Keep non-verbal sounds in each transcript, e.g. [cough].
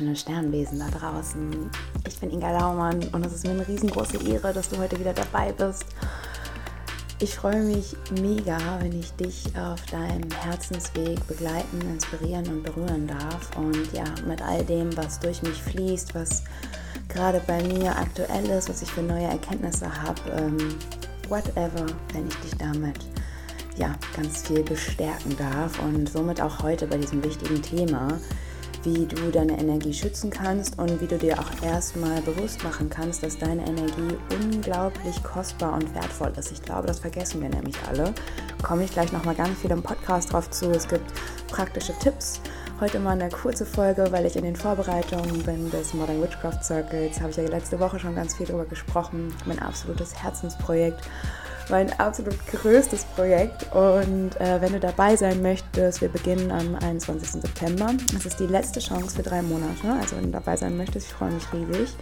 wunderschöne Sternwesen da draußen. Ich bin Inga Laumann und es ist mir eine riesengroße Ehre, dass du heute wieder dabei bist. Ich freue mich mega, wenn ich dich auf deinem Herzensweg begleiten, inspirieren und berühren darf. Und ja, mit all dem, was durch mich fließt, was gerade bei mir aktuell ist, was ich für neue Erkenntnisse habe, ähm, whatever, wenn ich dich damit ja ganz viel bestärken darf. Und somit auch heute bei diesem wichtigen Thema wie du deine Energie schützen kannst und wie du dir auch erstmal bewusst machen kannst, dass deine Energie unglaublich kostbar und wertvoll ist. Ich glaube, das vergessen wir nämlich alle. Komme ich gleich nochmal ganz viel im Podcast drauf zu. Es gibt praktische Tipps. Heute mal eine kurze Folge, weil ich in den Vorbereitungen bin des Modern Witchcraft Circles. Habe ich ja letzte Woche schon ganz viel darüber gesprochen. Mein absolutes Herzensprojekt mein absolut größtes Projekt. Und äh, wenn du dabei sein möchtest, wir beginnen am 21. September. Das ist die letzte Chance für drei Monate. Also wenn du dabei sein möchtest, ich freue mich riesig.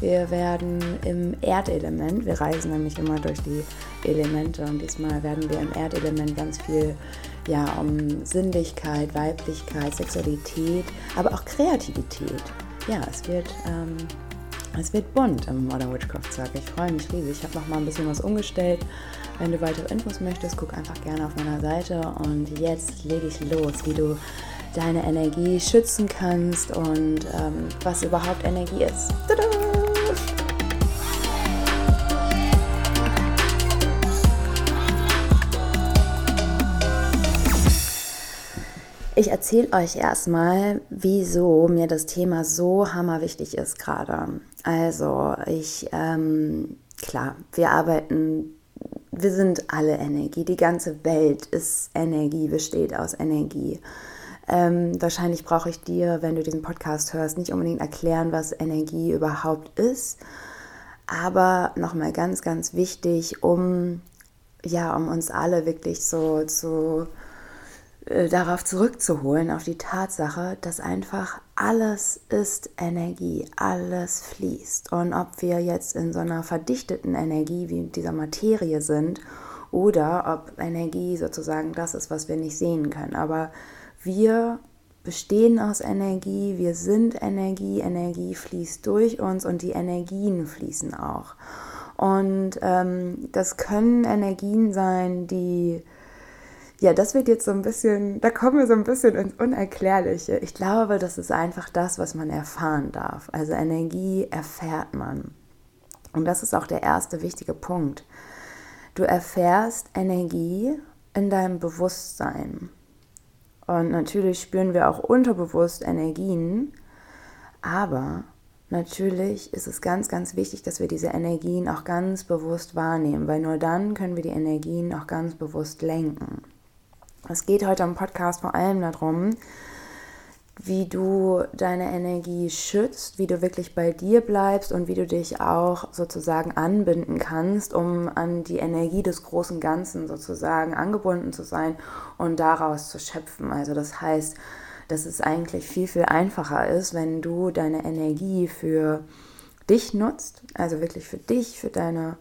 Wir werden im Erdelement, wir reisen nämlich immer durch die Elemente und diesmal werden wir im Erdelement ganz viel ja, um Sinnlichkeit, Weiblichkeit, Sexualität, aber auch Kreativität. Ja, es wird ähm, es wird bunt im Modern Witchcraft Circle. Ich freue mich riesig. Ich habe noch mal ein bisschen was umgestellt. Wenn du weitere Infos möchtest, guck einfach gerne auf meiner Seite. Und jetzt lege ich los, wie du deine Energie schützen kannst und ähm, was überhaupt Energie ist. Tada! Ich erzähle euch erstmal, wieso mir das Thema so hammerwichtig ist gerade. Also ich, ähm, klar, wir arbeiten, wir sind alle Energie. Die ganze Welt ist Energie, besteht aus Energie. Ähm, wahrscheinlich brauche ich dir, wenn du diesen Podcast hörst, nicht unbedingt erklären, was Energie überhaupt ist. Aber nochmal ganz, ganz wichtig, um, ja, um uns alle wirklich so zu äh, darauf zurückzuholen, auf die Tatsache, dass einfach alles ist Energie, alles fließt. Und ob wir jetzt in so einer verdichteten Energie wie dieser Materie sind oder ob Energie sozusagen das ist, was wir nicht sehen können. Aber wir bestehen aus Energie, wir sind Energie, Energie fließt durch uns und die Energien fließen auch. Und ähm, das können Energien sein, die ja, das wird jetzt so ein bisschen, da kommen wir so ein bisschen ins Unerklärliche. Ich glaube, das ist einfach das, was man erfahren darf. Also Energie erfährt man. Und das ist auch der erste wichtige Punkt. Du erfährst Energie in deinem Bewusstsein. Und natürlich spüren wir auch unterbewusst Energien, aber natürlich ist es ganz, ganz wichtig, dass wir diese Energien auch ganz bewusst wahrnehmen, weil nur dann können wir die Energien auch ganz bewusst lenken. Es geht heute am Podcast vor allem darum, wie du deine Energie schützt, wie du wirklich bei dir bleibst und wie du dich auch sozusagen anbinden kannst, um an die Energie des großen Ganzen sozusagen angebunden zu sein und daraus zu schöpfen. Also das heißt, dass es eigentlich viel, viel einfacher ist, wenn du deine Energie für dich nutzt, also wirklich für dich, für deine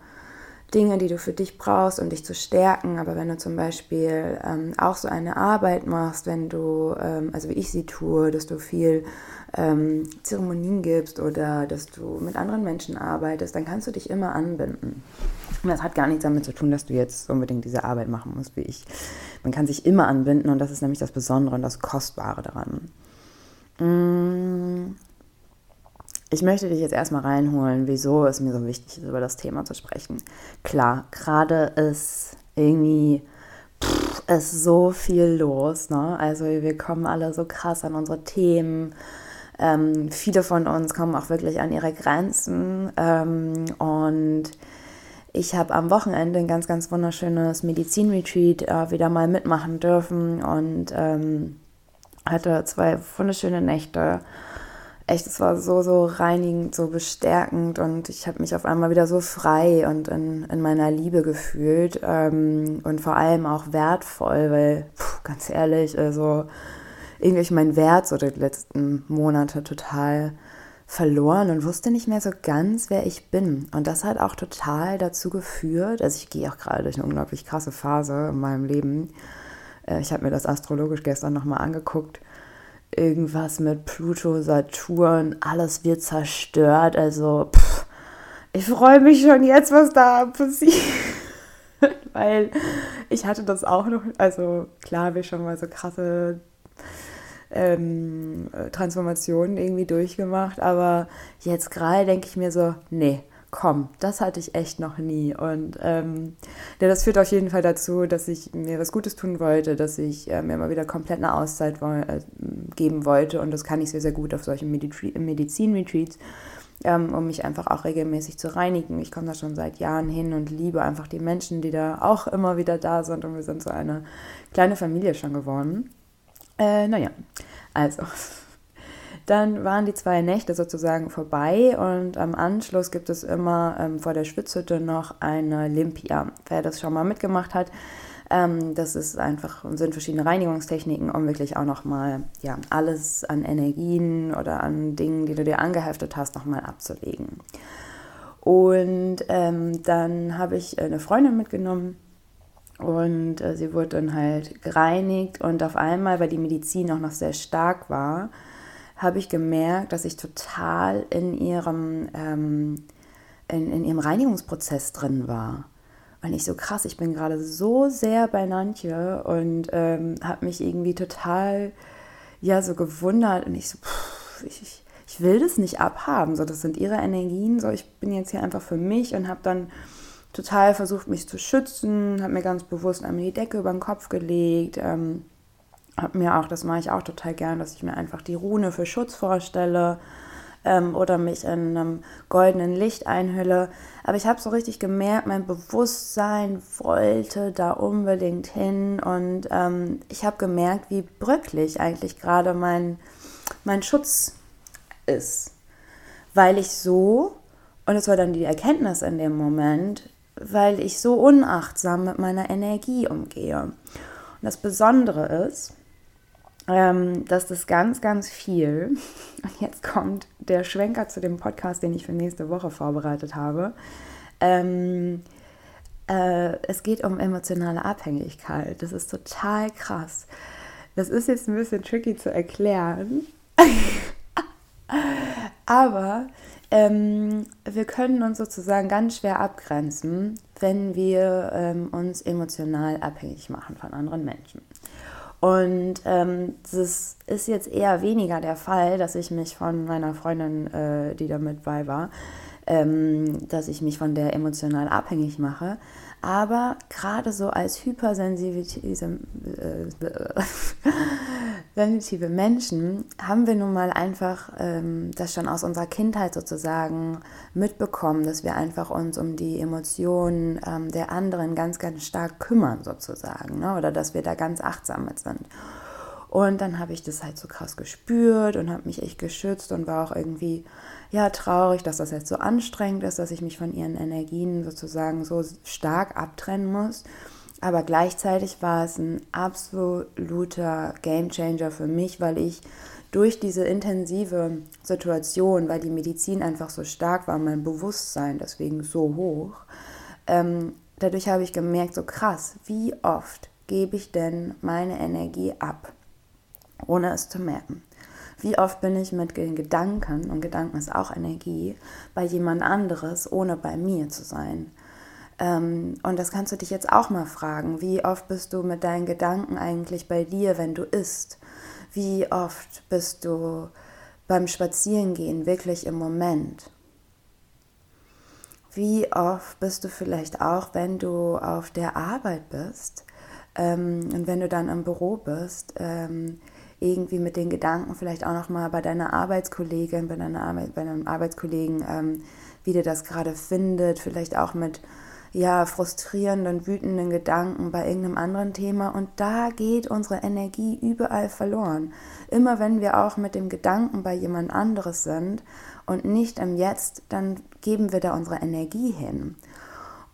Dinge, die du für dich brauchst, um dich zu stärken. Aber wenn du zum Beispiel ähm, auch so eine Arbeit machst, wenn du, ähm, also wie ich sie tue, dass du viel ähm, Zeremonien gibst oder dass du mit anderen Menschen arbeitest, dann kannst du dich immer anbinden. Und das hat gar nichts damit zu tun, dass du jetzt unbedingt diese Arbeit machen musst wie ich. Man kann sich immer anbinden und das ist nämlich das Besondere und das Kostbare daran. Mmh. Ich möchte dich jetzt erstmal reinholen, wieso es mir so wichtig ist, über das Thema zu sprechen. Klar, gerade ist irgendwie pff, ist so viel los. Ne? Also wir kommen alle so krass an unsere Themen. Ähm, viele von uns kommen auch wirklich an ihre Grenzen. Ähm, und ich habe am Wochenende ein ganz, ganz wunderschönes Medizinretreat äh, wieder mal mitmachen dürfen und ähm, hatte zwei wunderschöne Nächte echt, es war so, so reinigend, so bestärkend und ich habe mich auf einmal wieder so frei und in, in meiner Liebe gefühlt ähm, und vor allem auch wertvoll, weil, puh, ganz ehrlich, also irgendwie mein Wert so die letzten Monate total verloren und wusste nicht mehr so ganz, wer ich bin. Und das hat auch total dazu geführt, also ich gehe auch gerade durch eine unglaublich krasse Phase in meinem Leben. Äh, ich habe mir das astrologisch gestern nochmal angeguckt irgendwas mit Pluto, Saturn, alles wird zerstört. Also, pff, ich freue mich schon jetzt, was da passiert. [laughs] Weil ich hatte das auch noch, also klar ich schon mal so krasse ähm, Transformationen irgendwie durchgemacht, aber jetzt gerade denke ich mir so, nee, komm, das hatte ich echt noch nie. Und ähm, ja, das führt auf jeden Fall dazu, dass ich mir was Gutes tun wollte, dass ich äh, mir mal wieder komplett eine Auszeit wo äh, geben wollte. Und das kann ich sehr, sehr gut auf solchen Medizin-Retreats, ähm, um mich einfach auch regelmäßig zu reinigen. Ich komme da schon seit Jahren hin und liebe einfach die Menschen, die da auch immer wieder da sind. Und wir sind so eine kleine Familie schon geworden. Äh, naja, also. Dann waren die zwei Nächte sozusagen vorbei und am Anschluss gibt es immer ähm, vor der Schwitzhütte noch eine Limpia. Wer das schon mal mitgemacht hat, ähm, das ist einfach, sind verschiedene Reinigungstechniken, um wirklich auch nochmal ja, alles an Energien oder an Dingen, die du dir angeheftet hast, nochmal abzulegen. Und ähm, dann habe ich eine Freundin mitgenommen, und äh, sie wurde dann halt gereinigt und auf einmal, weil die Medizin auch noch sehr stark war, habe ich gemerkt, dass ich total in ihrem, ähm, in, in ihrem Reinigungsprozess drin war. Und ich so krass, ich bin gerade so sehr bei Nantje und ähm, habe mich irgendwie total, ja, so gewundert. Und ich so, pff, ich, ich will das nicht abhaben. So, das sind ihre Energien. So, ich bin jetzt hier einfach für mich und habe dann total versucht, mich zu schützen, habe mir ganz bewusst einmal die Decke über den Kopf gelegt. Ähm, habe mir auch, das mache ich auch total gern, dass ich mir einfach die Rune für Schutz vorstelle ähm, oder mich in einem goldenen Licht einhülle. Aber ich habe so richtig gemerkt, mein Bewusstsein wollte da unbedingt hin und ähm, ich habe gemerkt, wie bröcklich eigentlich gerade mein, mein Schutz ist. Weil ich so, und es war dann die Erkenntnis in dem Moment, weil ich so unachtsam mit meiner Energie umgehe. Und das Besondere ist, ähm, dass das ganz, ganz viel, [laughs] und jetzt kommt der Schwenker zu dem Podcast, den ich für nächste Woche vorbereitet habe, ähm, äh, es geht um emotionale Abhängigkeit. Das ist total krass. Das ist jetzt ein bisschen tricky zu erklären, [laughs] aber ähm, wir können uns sozusagen ganz schwer abgrenzen, wenn wir ähm, uns emotional abhängig machen von anderen Menschen. Und ähm, das ist jetzt eher weniger der Fall, dass ich mich von meiner Freundin, äh, die da mit bei war, ähm, dass ich mich von der emotional abhängig mache. Aber gerade so als hypersensitive äh, [laughs] sensitive Menschen haben wir nun mal einfach ähm, das schon aus unserer Kindheit sozusagen mitbekommen, dass wir einfach uns um die Emotionen ähm, der anderen ganz, ganz stark kümmern sozusagen. Ne? Oder dass wir da ganz achtsam mit sind. Und dann habe ich das halt so krass gespürt und habe mich echt geschützt und war auch irgendwie ja traurig, dass das jetzt so anstrengend ist, dass ich mich von ihren Energien sozusagen so stark abtrennen muss. Aber gleichzeitig war es ein absoluter Gamechanger für mich, weil ich durch diese intensive Situation, weil die Medizin einfach so stark war, mein Bewusstsein deswegen so hoch, ähm, dadurch habe ich gemerkt, so krass, wie oft gebe ich denn meine Energie ab? ohne es zu merken. Wie oft bin ich mit den Gedanken, und Gedanken ist auch Energie, bei jemand anderes, ohne bei mir zu sein. Ähm, und das kannst du dich jetzt auch mal fragen. Wie oft bist du mit deinen Gedanken eigentlich bei dir, wenn du isst? Wie oft bist du beim Spazierengehen wirklich im Moment? Wie oft bist du vielleicht auch, wenn du auf der Arbeit bist ähm, und wenn du dann im Büro bist, ähm, irgendwie mit den Gedanken vielleicht auch nochmal bei deiner Arbeitskollegin, bei, deiner Arbeit, bei deinem Arbeitskollegen, wie der das gerade findet, vielleicht auch mit ja, frustrierenden, wütenden Gedanken bei irgendeinem anderen Thema. Und da geht unsere Energie überall verloren. Immer wenn wir auch mit dem Gedanken bei jemand anderes sind und nicht im Jetzt, dann geben wir da unsere Energie hin.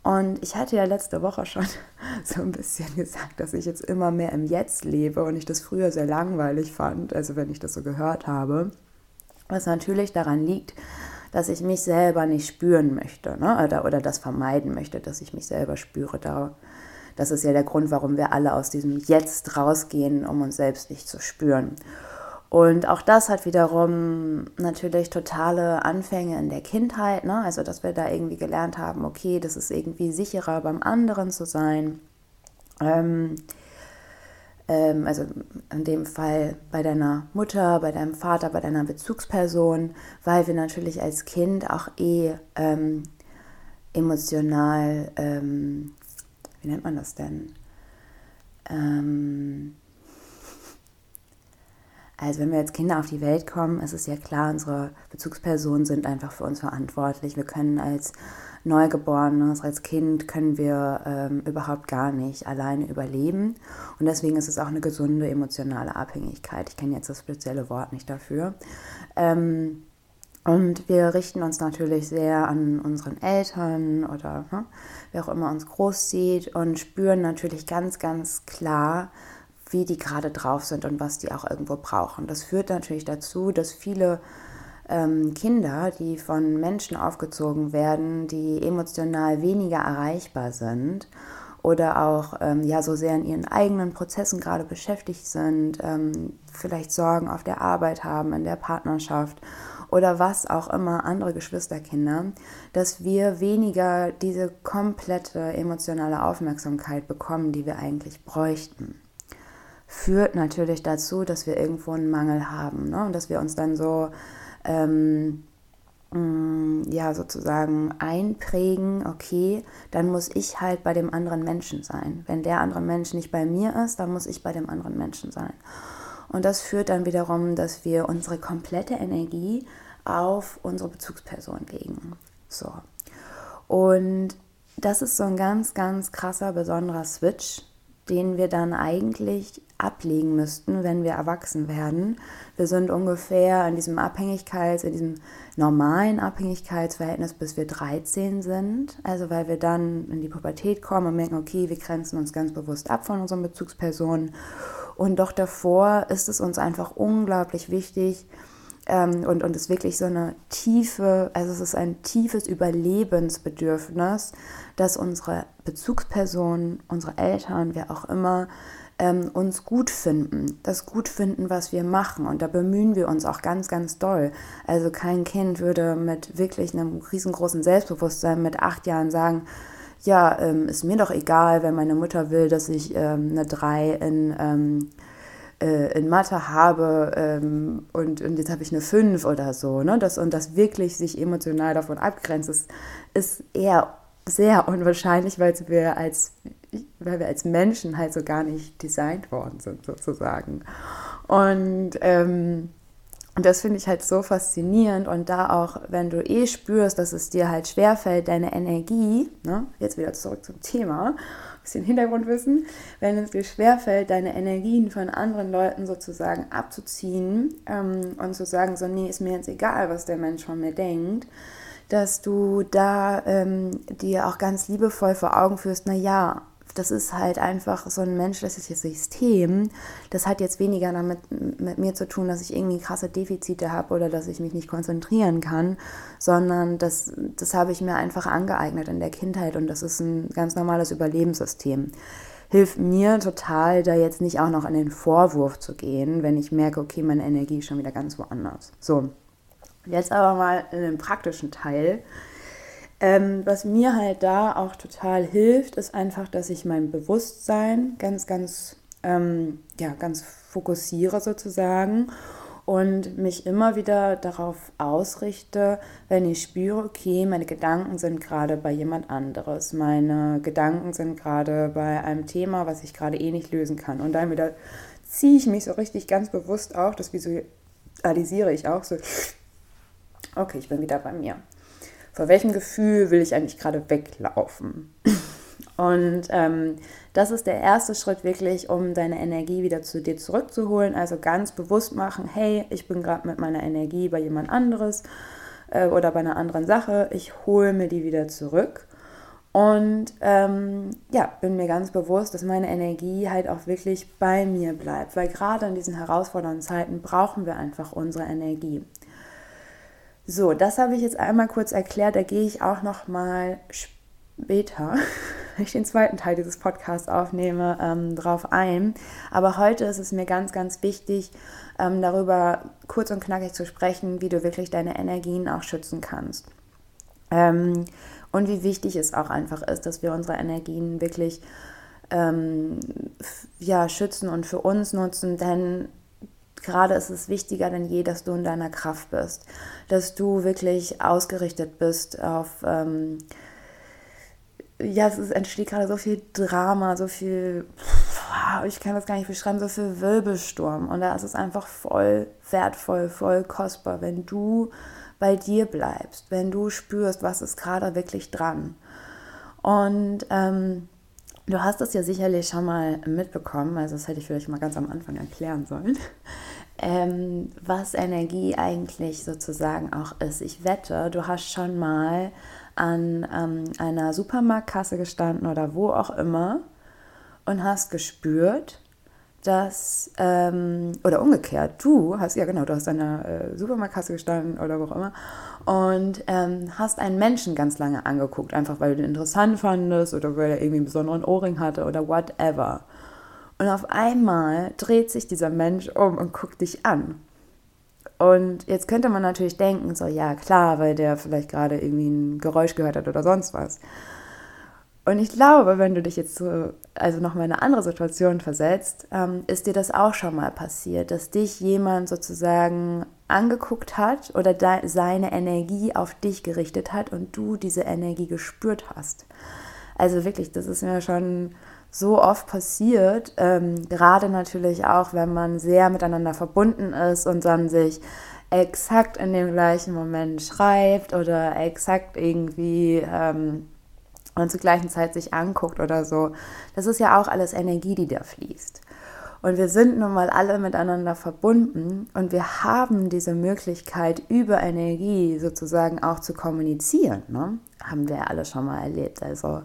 Und ich hatte ja letzte Woche schon [laughs] so ein bisschen gesagt, dass ich jetzt immer mehr im Jetzt lebe und ich das früher sehr langweilig fand, also wenn ich das so gehört habe. Was natürlich daran liegt, dass ich mich selber nicht spüren möchte ne? oder, oder das vermeiden möchte, dass ich mich selber spüre. Da, das ist ja der Grund, warum wir alle aus diesem Jetzt rausgehen, um uns selbst nicht zu spüren. Und auch das hat wiederum natürlich totale Anfänge in der Kindheit, ne? also dass wir da irgendwie gelernt haben, okay, das ist irgendwie sicherer beim anderen zu sein. Ähm, also in dem Fall bei deiner Mutter, bei deinem Vater, bei deiner Bezugsperson, weil wir natürlich als Kind auch eh ähm, emotional, ähm, wie nennt man das denn? Ähm, also wenn wir als Kinder auf die Welt kommen, ist es ja klar, unsere Bezugspersonen sind einfach für uns verantwortlich. Wir können als Neugeborenes, als Kind können wir ähm, überhaupt gar nicht alleine überleben. Und deswegen ist es auch eine gesunde emotionale Abhängigkeit. Ich kenne jetzt das spezielle Wort nicht dafür. Ähm, und wir richten uns natürlich sehr an unseren Eltern oder ne, wer auch immer uns großzieht und spüren natürlich ganz, ganz klar, wie die gerade drauf sind und was die auch irgendwo brauchen. Das führt natürlich dazu, dass viele ähm, Kinder, die von Menschen aufgezogen werden, die emotional weniger erreichbar sind oder auch ähm, ja so sehr in ihren eigenen Prozessen gerade beschäftigt sind, ähm, vielleicht Sorgen auf der Arbeit haben, in der Partnerschaft oder was auch immer, andere Geschwisterkinder, dass wir weniger diese komplette emotionale Aufmerksamkeit bekommen, die wir eigentlich bräuchten führt natürlich dazu, dass wir irgendwo einen Mangel haben ne? und dass wir uns dann so ähm, mm, ja sozusagen einprägen, okay, dann muss ich halt bei dem anderen Menschen sein. Wenn der andere Mensch nicht bei mir ist, dann muss ich bei dem anderen Menschen sein. Und das führt dann wiederum, dass wir unsere komplette Energie auf unsere Bezugsperson legen. So. Und das ist so ein ganz, ganz krasser, besonderer Switch, den wir dann eigentlich ablegen müssten, wenn wir erwachsen werden. Wir sind ungefähr in diesem Abhängigkeits-, in diesem normalen Abhängigkeitsverhältnis, bis wir 13 sind. Also weil wir dann in die Pubertät kommen und merken, okay, wir grenzen uns ganz bewusst ab von unseren Bezugspersonen. Und doch davor ist es uns einfach unglaublich wichtig, ähm, und, und ist wirklich so eine tiefe, also es ist ein tiefes Überlebensbedürfnis, dass unsere Bezugspersonen, unsere Eltern, wer auch immer, ähm, uns gut finden, das gut finden, was wir machen. Und da bemühen wir uns auch ganz, ganz doll. Also kein Kind würde mit wirklich einem riesengroßen Selbstbewusstsein mit acht Jahren sagen, ja, ähm, ist mir doch egal, wenn meine Mutter will, dass ich ähm, eine 3 in, ähm, äh, in Mathe habe ähm, und, und jetzt habe ich eine 5 oder so. Ne? Das, und das wirklich sich emotional davon abgrenzt, ist, ist eher sehr unwahrscheinlich, weil wir als weil wir als Menschen halt so gar nicht designt worden sind, sozusagen. Und ähm, das finde ich halt so faszinierend und da auch, wenn du eh spürst, dass es dir halt schwerfällt, deine Energie, ne, jetzt wieder zurück zum Thema, ein bisschen Hintergrundwissen, wenn es dir schwerfällt, deine Energien von anderen Leuten sozusagen abzuziehen ähm, und zu sagen, so, nee, ist mir jetzt egal, was der Mensch von mir denkt, dass du da ähm, dir auch ganz liebevoll vor Augen führst, na ja, das ist halt einfach so ein menschliches System. Das hat jetzt weniger damit mit mir zu tun, dass ich irgendwie krasse Defizite habe oder dass ich mich nicht konzentrieren kann, sondern das, das habe ich mir einfach angeeignet in der Kindheit und das ist ein ganz normales Überlebenssystem. Hilft mir total, da jetzt nicht auch noch in den Vorwurf zu gehen, wenn ich merke, okay, meine Energie ist schon wieder ganz woanders. So, jetzt aber mal in den praktischen Teil. Ähm, was mir halt da auch total hilft, ist einfach, dass ich mein Bewusstsein ganz, ganz, ähm, ja, ganz fokussiere sozusagen und mich immer wieder darauf ausrichte, wenn ich spüre, okay, meine Gedanken sind gerade bei jemand anderes, meine Gedanken sind gerade bei einem Thema, was ich gerade eh nicht lösen kann. Und dann wieder ziehe ich mich so richtig ganz bewusst auch, das visualisiere ich auch so, okay, ich bin wieder bei mir vor welchem Gefühl will ich eigentlich gerade weglaufen? Und ähm, das ist der erste Schritt wirklich, um deine Energie wieder zu dir zurückzuholen. Also ganz bewusst machen, hey, ich bin gerade mit meiner Energie bei jemand anderes äh, oder bei einer anderen Sache. Ich hole mir die wieder zurück. Und ähm, ja, bin mir ganz bewusst, dass meine Energie halt auch wirklich bei mir bleibt. Weil gerade in diesen herausfordernden Zeiten brauchen wir einfach unsere Energie. So, das habe ich jetzt einmal kurz erklärt. Da gehe ich auch noch mal später [laughs] ich den zweiten Teil dieses Podcasts aufnehme, ähm, drauf ein. Aber heute ist es mir ganz, ganz wichtig, ähm, darüber kurz und knackig zu sprechen, wie du wirklich deine Energien auch schützen kannst. Ähm, und wie wichtig es auch einfach ist, dass wir unsere Energien wirklich ähm, ja, schützen und für uns nutzen, denn gerade ist es wichtiger denn je, dass du in deiner Kraft bist, dass du wirklich ausgerichtet bist auf, ähm, ja, es entsteht gerade so viel Drama, so viel, ich kann das gar nicht beschreiben, so viel Wirbelsturm. Und da ist es einfach voll wertvoll, voll kostbar, wenn du bei dir bleibst, wenn du spürst, was ist gerade wirklich dran. Und ähm, du hast es ja sicherlich schon mal mitbekommen, also das hätte ich vielleicht mal ganz am Anfang erklären sollen, ähm, was Energie eigentlich sozusagen auch ist. Ich wette, du hast schon mal an ähm, einer Supermarktkasse gestanden oder wo auch immer und hast gespürt, dass, ähm, oder umgekehrt, du hast, ja genau, du hast an einer äh, Supermarktkasse gestanden oder wo auch immer und ähm, hast einen Menschen ganz lange angeguckt, einfach weil du den interessant fandest oder weil er irgendwie einen besonderen Ohrring hatte oder whatever. Und auf einmal dreht sich dieser Mensch um und guckt dich an. Und jetzt könnte man natürlich denken, so ja klar, weil der vielleicht gerade irgendwie ein Geräusch gehört hat oder sonst was. Und ich glaube, wenn du dich jetzt so, also nochmal in eine andere Situation versetzt, ähm, ist dir das auch schon mal passiert, dass dich jemand sozusagen angeguckt hat oder seine Energie auf dich gerichtet hat und du diese Energie gespürt hast. Also wirklich, das ist mir schon so oft passiert, ähm, gerade natürlich auch, wenn man sehr miteinander verbunden ist und dann sich exakt in dem gleichen Moment schreibt oder exakt irgendwie ähm, und zur gleichen Zeit sich anguckt oder so. Das ist ja auch alles Energie, die da fließt. Und wir sind nun mal alle miteinander verbunden und wir haben diese Möglichkeit, über Energie sozusagen auch zu kommunizieren. Ne? Haben wir alle schon mal erlebt. Also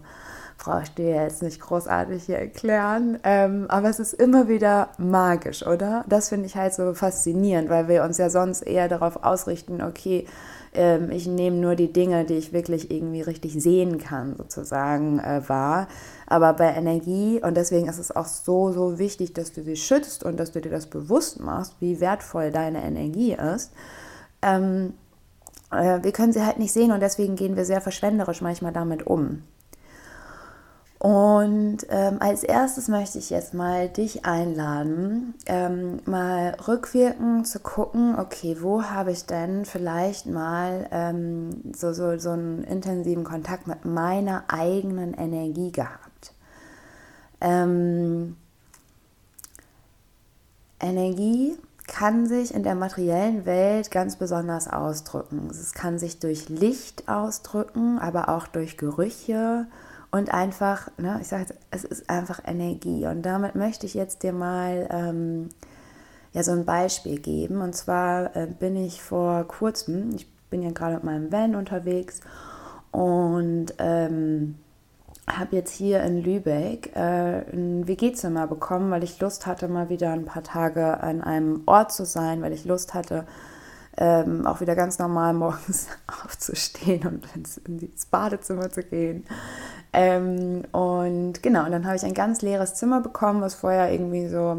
brauche ich dir jetzt nicht großartig hier erklären. Ähm, aber es ist immer wieder magisch, oder? Das finde ich halt so faszinierend, weil wir uns ja sonst eher darauf ausrichten, okay, ähm, ich nehme nur die Dinge, die ich wirklich irgendwie richtig sehen kann, sozusagen äh, wahr. Aber bei Energie, und deswegen ist es auch so, so wichtig, dass du sie schützt und dass du dir das bewusst machst, wie wertvoll deine Energie ist. Ähm, äh, wir können sie halt nicht sehen und deswegen gehen wir sehr verschwenderisch manchmal damit um. Und ähm, als erstes möchte ich jetzt mal dich einladen, ähm, mal rückwirkend zu gucken, okay, wo habe ich denn vielleicht mal ähm, so, so, so einen intensiven Kontakt mit meiner eigenen Energie gehabt. Ähm, Energie kann sich in der materiellen Welt ganz besonders ausdrücken. Es kann sich durch Licht ausdrücken, aber auch durch Gerüche und einfach, ne, ich sage jetzt, es ist einfach Energie. Und damit möchte ich jetzt dir mal ähm, ja, so ein Beispiel geben. Und zwar äh, bin ich vor kurzem, ich bin ja gerade mit meinem Van unterwegs und ähm, habe jetzt hier in Lübeck äh, ein WG-Zimmer bekommen, weil ich Lust hatte, mal wieder ein paar Tage an einem Ort zu sein, weil ich Lust hatte, ähm, auch wieder ganz normal [laughs] morgens aufzustehen und ins, ins Badezimmer zu gehen. Ähm, und genau, und dann habe ich ein ganz leeres Zimmer bekommen, was vorher irgendwie so,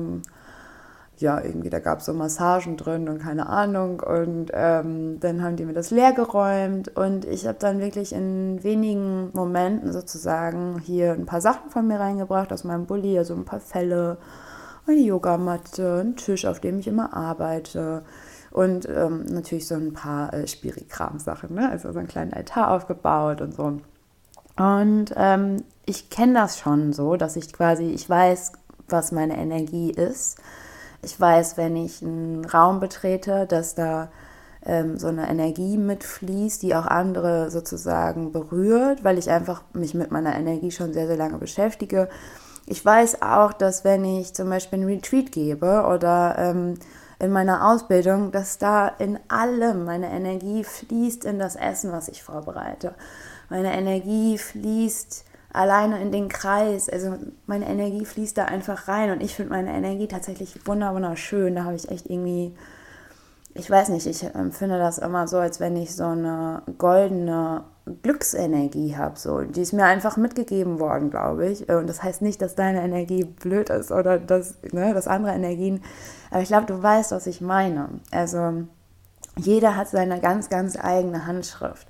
ja, irgendwie, da gab es so Massagen drin und keine Ahnung. Und ähm, dann haben die mir das leer geräumt und ich habe dann wirklich in wenigen Momenten sozusagen hier ein paar Sachen von mir reingebracht aus meinem Bulli, also ein paar Fälle, eine Yogamatte, einen Tisch, auf dem ich immer arbeite und ähm, natürlich so ein paar äh, Spirikram-Sachen, ne? also so einen kleinen Altar aufgebaut und so. Und ähm, ich kenne das schon so, dass ich quasi, ich weiß, was meine Energie ist. Ich weiß, wenn ich einen Raum betrete, dass da ähm, so eine Energie mitfließt, die auch andere sozusagen berührt, weil ich einfach mich mit meiner Energie schon sehr, sehr lange beschäftige. Ich weiß auch, dass wenn ich zum Beispiel einen Retreat gebe oder ähm, in meiner Ausbildung, dass da in allem meine Energie fließt in das Essen, was ich vorbereite. Meine Energie fließt alleine in den Kreis. Also meine Energie fließt da einfach rein und ich finde meine Energie tatsächlich wunderschön. Da habe ich echt irgendwie ich weiß nicht, ich empfinde das immer so, als wenn ich so eine goldene Glücksenergie habe. So. Die ist mir einfach mitgegeben worden, glaube ich. Und das heißt nicht, dass deine Energie blöd ist oder dass, ne, dass andere Energien. Aber ich glaube, du weißt, was ich meine. Also jeder hat seine ganz, ganz eigene Handschrift.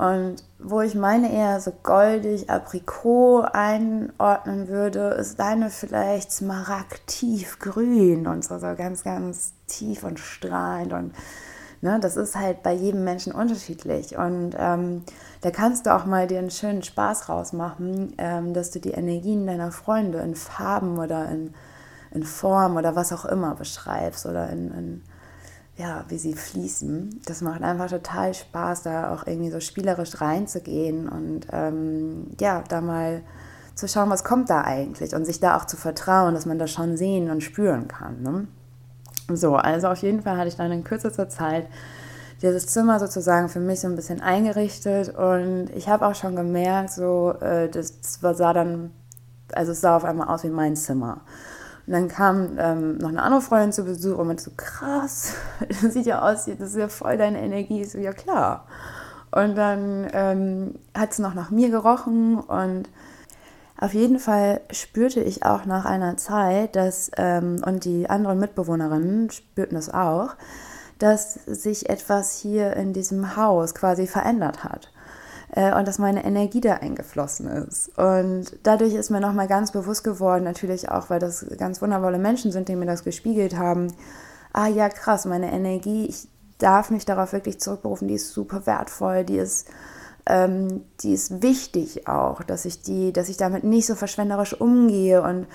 Und wo ich meine eher so goldig, Aprikot einordnen würde, ist deine vielleicht smaragd-tiefgrün und so, so ganz, ganz tief und strahlend. Und ne, das ist halt bei jedem Menschen unterschiedlich. Und ähm, da kannst du auch mal dir einen schönen Spaß rausmachen, ähm, dass du die Energien deiner Freunde in Farben oder in, in Form oder was auch immer beschreibst oder in, in ja, wie sie fließen. Das macht einfach total Spaß, da auch irgendwie so spielerisch reinzugehen und ähm, ja, da mal zu schauen, was kommt da eigentlich und sich da auch zu vertrauen, dass man das schon sehen und spüren kann. Ne? So, also auf jeden Fall hatte ich dann in kürzester Zeit dieses Zimmer sozusagen für mich so ein bisschen eingerichtet und ich habe auch schon gemerkt, so, äh, das sah dann, also es sah auf einmal aus wie mein Zimmer. Und dann kam ähm, noch eine andere Freundin zu Besuch und meinte so, krass, [laughs] das sieht ja aus, das ist ja voll deine Energie. Ich so, ja klar. Und dann ähm, hat es noch nach mir gerochen und auf jeden Fall spürte ich auch nach einer Zeit, dass, ähm, und die anderen Mitbewohnerinnen spürten das auch, dass sich etwas hier in diesem Haus quasi verändert hat äh, und dass meine Energie da eingeflossen ist. Und dadurch ist mir nochmal ganz bewusst geworden, natürlich auch, weil das ganz wundervolle Menschen sind, die mir das gespiegelt haben. Ah ja, krass, meine Energie, ich darf mich darauf wirklich zurückberufen, die ist super wertvoll, die ist, ähm, die ist wichtig auch, dass ich die, dass ich damit nicht so verschwenderisch umgehe und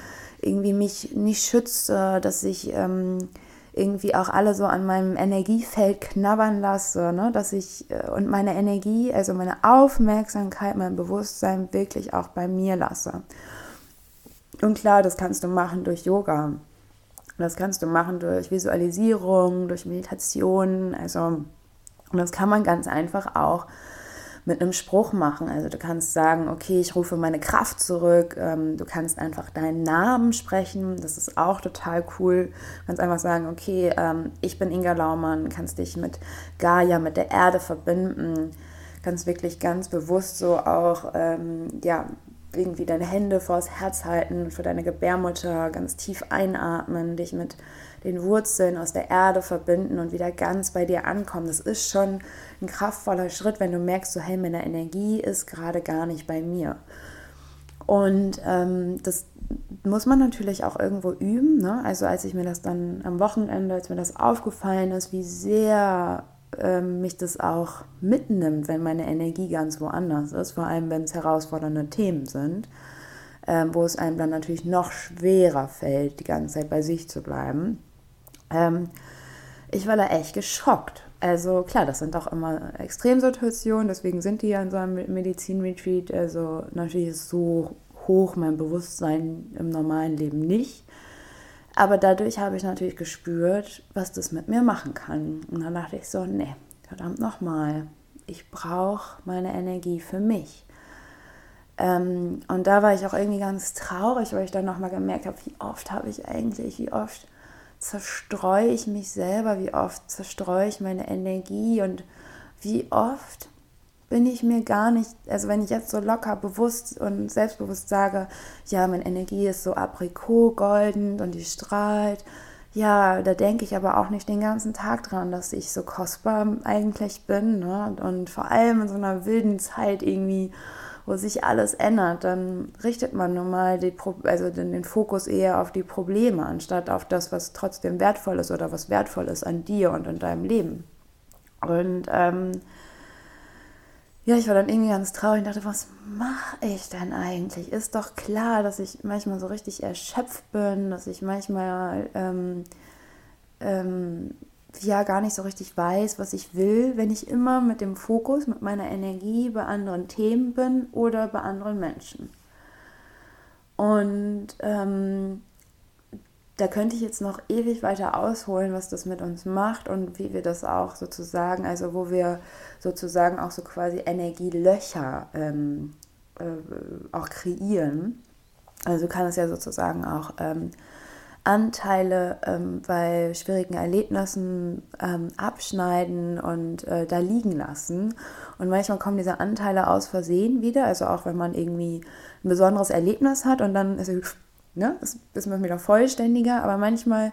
irgendwie mich nicht schütze, dass ich ähm, irgendwie auch alle so an meinem Energiefeld knabbern lasse, ne? dass ich äh, und meine Energie, also meine Aufmerksamkeit, mein Bewusstsein wirklich auch bei mir lasse. Und klar, das kannst du machen durch Yoga. Das kannst du machen durch Visualisierung, durch Meditation. Also, und das kann man ganz einfach auch mit einem Spruch machen. Also du kannst sagen, okay, ich rufe meine Kraft zurück. Ähm, du kannst einfach deinen Namen sprechen. Das ist auch total cool. Du kannst einfach sagen, okay, ähm, ich bin Inga Laumann. Kannst dich mit Gaia, mit der Erde verbinden. Kannst wirklich ganz bewusst so auch, ähm, ja, irgendwie deine Hände vors Herz halten für deine Gebärmutter, ganz tief einatmen, dich mit den Wurzeln aus der Erde verbinden und wieder ganz bei dir ankommen. Das ist schon ein kraftvoller Schritt, wenn du merkst, so hey, meine Energie ist gerade gar nicht bei mir. Und ähm, das muss man natürlich auch irgendwo üben. Ne? Also als ich mir das dann am Wochenende, als mir das aufgefallen ist, wie sehr ähm, mich das auch mitnimmt, wenn meine Energie ganz woanders ist, vor allem wenn es herausfordernde Themen sind, ähm, wo es einem dann natürlich noch schwerer fällt, die ganze Zeit bei sich zu bleiben. Ähm, ich war da echt geschockt. Also klar, das sind auch immer Extremsituationen, deswegen sind die ja in so einem Medizinretreat. Also natürlich ist so hoch mein Bewusstsein im normalen Leben nicht. Aber dadurch habe ich natürlich gespürt, was das mit mir machen kann. Und dann dachte ich so, nee, verdammt nochmal, ich brauche meine Energie für mich. Ähm, und da war ich auch irgendwie ganz traurig, weil ich dann nochmal gemerkt habe, wie oft habe ich eigentlich, wie oft zerstreue ich mich selber, wie oft zerstreue ich meine Energie und wie oft bin ich mir gar nicht, also wenn ich jetzt so locker, bewusst und selbstbewusst sage, ja, meine Energie ist so aprikot golden und die strahlt, ja, da denke ich aber auch nicht den ganzen Tag dran, dass ich so kostbar eigentlich bin ne? und vor allem in so einer wilden Zeit irgendwie wo sich alles ändert, dann richtet man nun mal die, also den, den Fokus eher auf die Probleme, anstatt auf das, was trotzdem wertvoll ist oder was wertvoll ist an dir und in deinem Leben. Und ähm, ja, ich war dann irgendwie ganz traurig und dachte, was mache ich denn eigentlich? Ist doch klar, dass ich manchmal so richtig erschöpft bin, dass ich manchmal ähm, ähm, ja gar nicht so richtig weiß, was ich will, wenn ich immer mit dem Fokus, mit meiner Energie bei anderen Themen bin oder bei anderen Menschen. Und ähm, da könnte ich jetzt noch ewig weiter ausholen, was das mit uns macht und wie wir das auch sozusagen, also wo wir sozusagen auch so quasi Energielöcher ähm, äh, auch kreieren. Also kann es ja sozusagen auch ähm, Anteile ähm, bei schwierigen Erlebnissen ähm, abschneiden und äh, da liegen lassen. Und manchmal kommen diese Anteile aus Versehen wieder, also auch wenn man irgendwie ein besonderes Erlebnis hat und dann ist, ne, ist, ist man wieder vollständiger, aber manchmal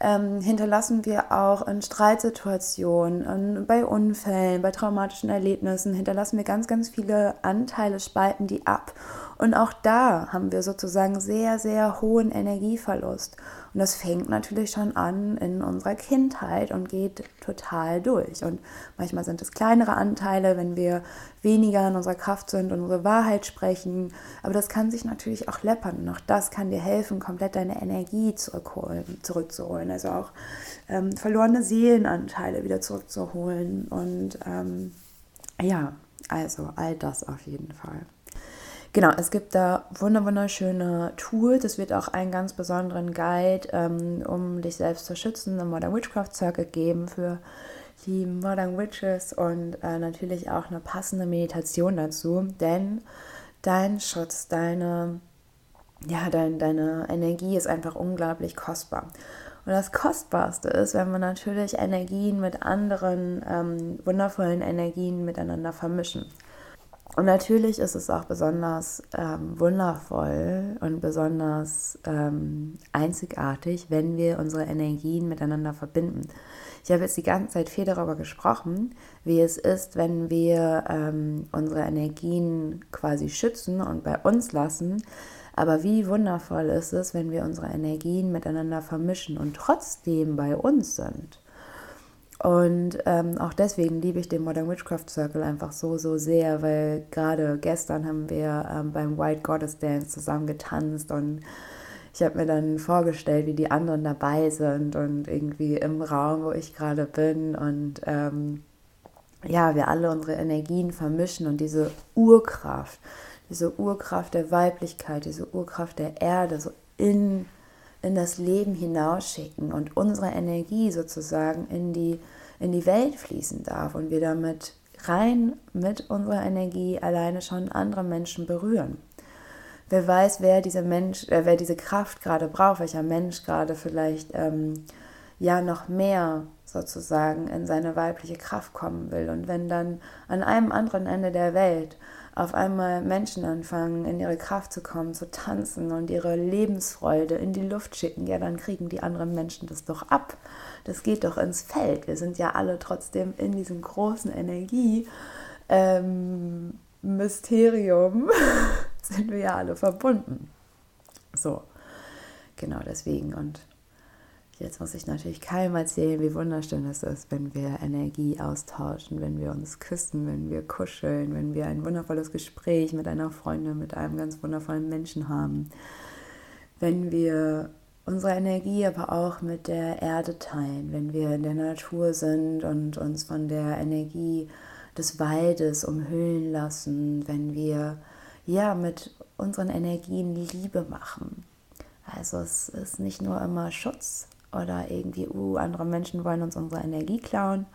ähm, hinterlassen wir auch in Streitsituationen, bei Unfällen, bei traumatischen Erlebnissen, hinterlassen wir ganz, ganz viele Anteile, spalten die ab. Und auch da haben wir sozusagen sehr, sehr hohen Energieverlust. Und das fängt natürlich schon an in unserer Kindheit und geht total durch. Und manchmal sind es kleinere Anteile, wenn wir weniger in unserer Kraft sind und unsere Wahrheit sprechen. Aber das kann sich natürlich auch läppern. Und auch das kann dir helfen, komplett deine Energie zurückholen, zurückzuholen. Also auch ähm, verlorene Seelenanteile wieder zurückzuholen. Und ähm, ja, also all das auf jeden Fall. Genau, es gibt da wunderschöne Tools. Es wird auch einen ganz besonderen Guide, ähm, um dich selbst zu schützen, im Modern Witchcraft Circle geben für die Modern Witches und äh, natürlich auch eine passende Meditation dazu, denn dein Schutz, deine, ja, dein, deine Energie ist einfach unglaublich kostbar. Und das Kostbarste ist, wenn wir natürlich Energien mit anderen ähm, wundervollen Energien miteinander vermischen. Und natürlich ist es auch besonders ähm, wundervoll und besonders ähm, einzigartig, wenn wir unsere Energien miteinander verbinden. Ich habe jetzt die ganze Zeit viel darüber gesprochen, wie es ist, wenn wir ähm, unsere Energien quasi schützen und bei uns lassen. Aber wie wundervoll ist es, wenn wir unsere Energien miteinander vermischen und trotzdem bei uns sind. Und ähm, auch deswegen liebe ich den Modern Witchcraft Circle einfach so, so sehr, weil gerade gestern haben wir ähm, beim White Goddess Dance zusammen getanzt und ich habe mir dann vorgestellt, wie die anderen dabei sind und irgendwie im Raum, wo ich gerade bin und ähm, ja, wir alle unsere Energien vermischen und diese Urkraft, diese Urkraft der Weiblichkeit, diese Urkraft der Erde so in in das Leben hinausschicken und unsere Energie sozusagen in die, in die Welt fließen darf und wir damit rein mit unserer Energie alleine schon andere Menschen berühren. Wer weiß, wer diese Mensch, äh, wer diese Kraft gerade braucht, welcher Mensch gerade vielleicht ähm, ja noch mehr sozusagen in seine weibliche Kraft kommen will. Und wenn dann an einem anderen Ende der Welt auf einmal Menschen anfangen, in ihre Kraft zu kommen, zu tanzen und ihre Lebensfreude in die Luft schicken, ja, dann kriegen die anderen Menschen das doch ab. Das geht doch ins Feld. Wir sind ja alle trotzdem in diesem großen Energie. Ähm, Mysterium [laughs] sind wir ja alle verbunden. So, genau deswegen. Und Jetzt muss ich natürlich keinem erzählen, wie wunderschön es ist, wenn wir Energie austauschen, wenn wir uns küssen, wenn wir kuscheln, wenn wir ein wundervolles Gespräch mit einer Freundin, mit einem ganz wundervollen Menschen haben. Wenn wir unsere Energie aber auch mit der Erde teilen, wenn wir in der Natur sind und uns von der Energie des Waldes umhüllen lassen, wenn wir ja mit unseren Energien Liebe machen. Also es ist nicht nur immer Schutz, oder irgendwie, uh, andere Menschen wollen uns unsere Energie klauen.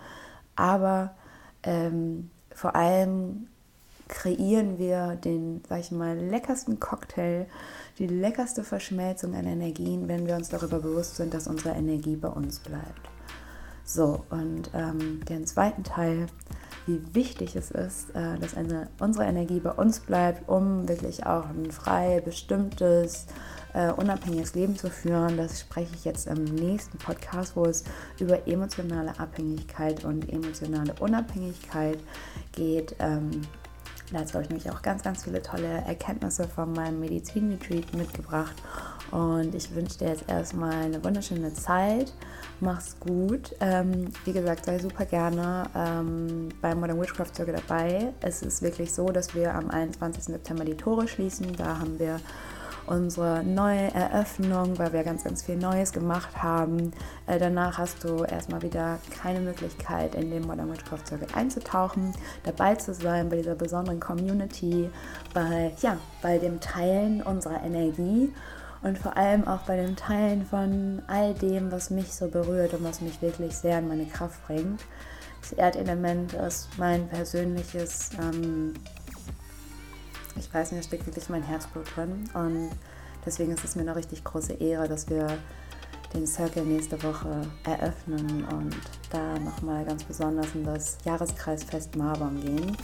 Aber ähm, vor allem kreieren wir den, sag ich mal, leckersten Cocktail, die leckerste Verschmelzung an Energien, wenn wir uns darüber bewusst sind, dass unsere Energie bei uns bleibt. So, und ähm, den zweiten Teil, wie wichtig es ist, äh, dass eine, unsere Energie bei uns bleibt, um wirklich auch ein frei bestimmtes, äh, unabhängiges Leben zu führen. Das spreche ich jetzt im nächsten Podcast, wo es über emotionale Abhängigkeit und emotionale Unabhängigkeit geht. Ähm, Dazu habe ich nämlich auch ganz, ganz viele tolle Erkenntnisse von meinem Medizin-Retreat mitgebracht. Und ich wünsche dir jetzt erstmal eine wunderschöne Zeit. Mach's gut. Ähm, wie gesagt, sei super gerne ähm, beim Modern Witchcraft Circle dabei. Es ist wirklich so, dass wir am 21. September die Tore schließen. Da haben wir unsere neue Eröffnung, weil wir ganz, ganz viel Neues gemacht haben. Äh, danach hast du erstmal wieder keine Möglichkeit, in den Modern Witchcraft Circle einzutauchen, dabei zu sein bei dieser besonderen Community, bei, ja, bei dem Teilen unserer Energie und vor allem auch bei dem Teilen von all dem, was mich so berührt und was mich wirklich sehr in meine Kraft bringt. Das Erdelement ist mein persönliches ähm, ich weiß nicht, da steckt wirklich mein Herzblut drin. Und deswegen ist es mir eine richtig große Ehre, dass wir den Circle nächste Woche eröffnen und da nochmal ganz besonders in das Jahreskreisfest Marbon gehen.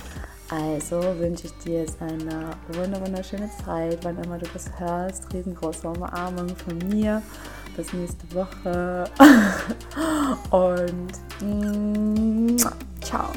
Also wünsche ich dir jetzt eine wunderschöne Zeit, wann immer du das hörst. Riesengroße Umarmung von mir. Bis nächste Woche. [laughs] Und mm, ciao.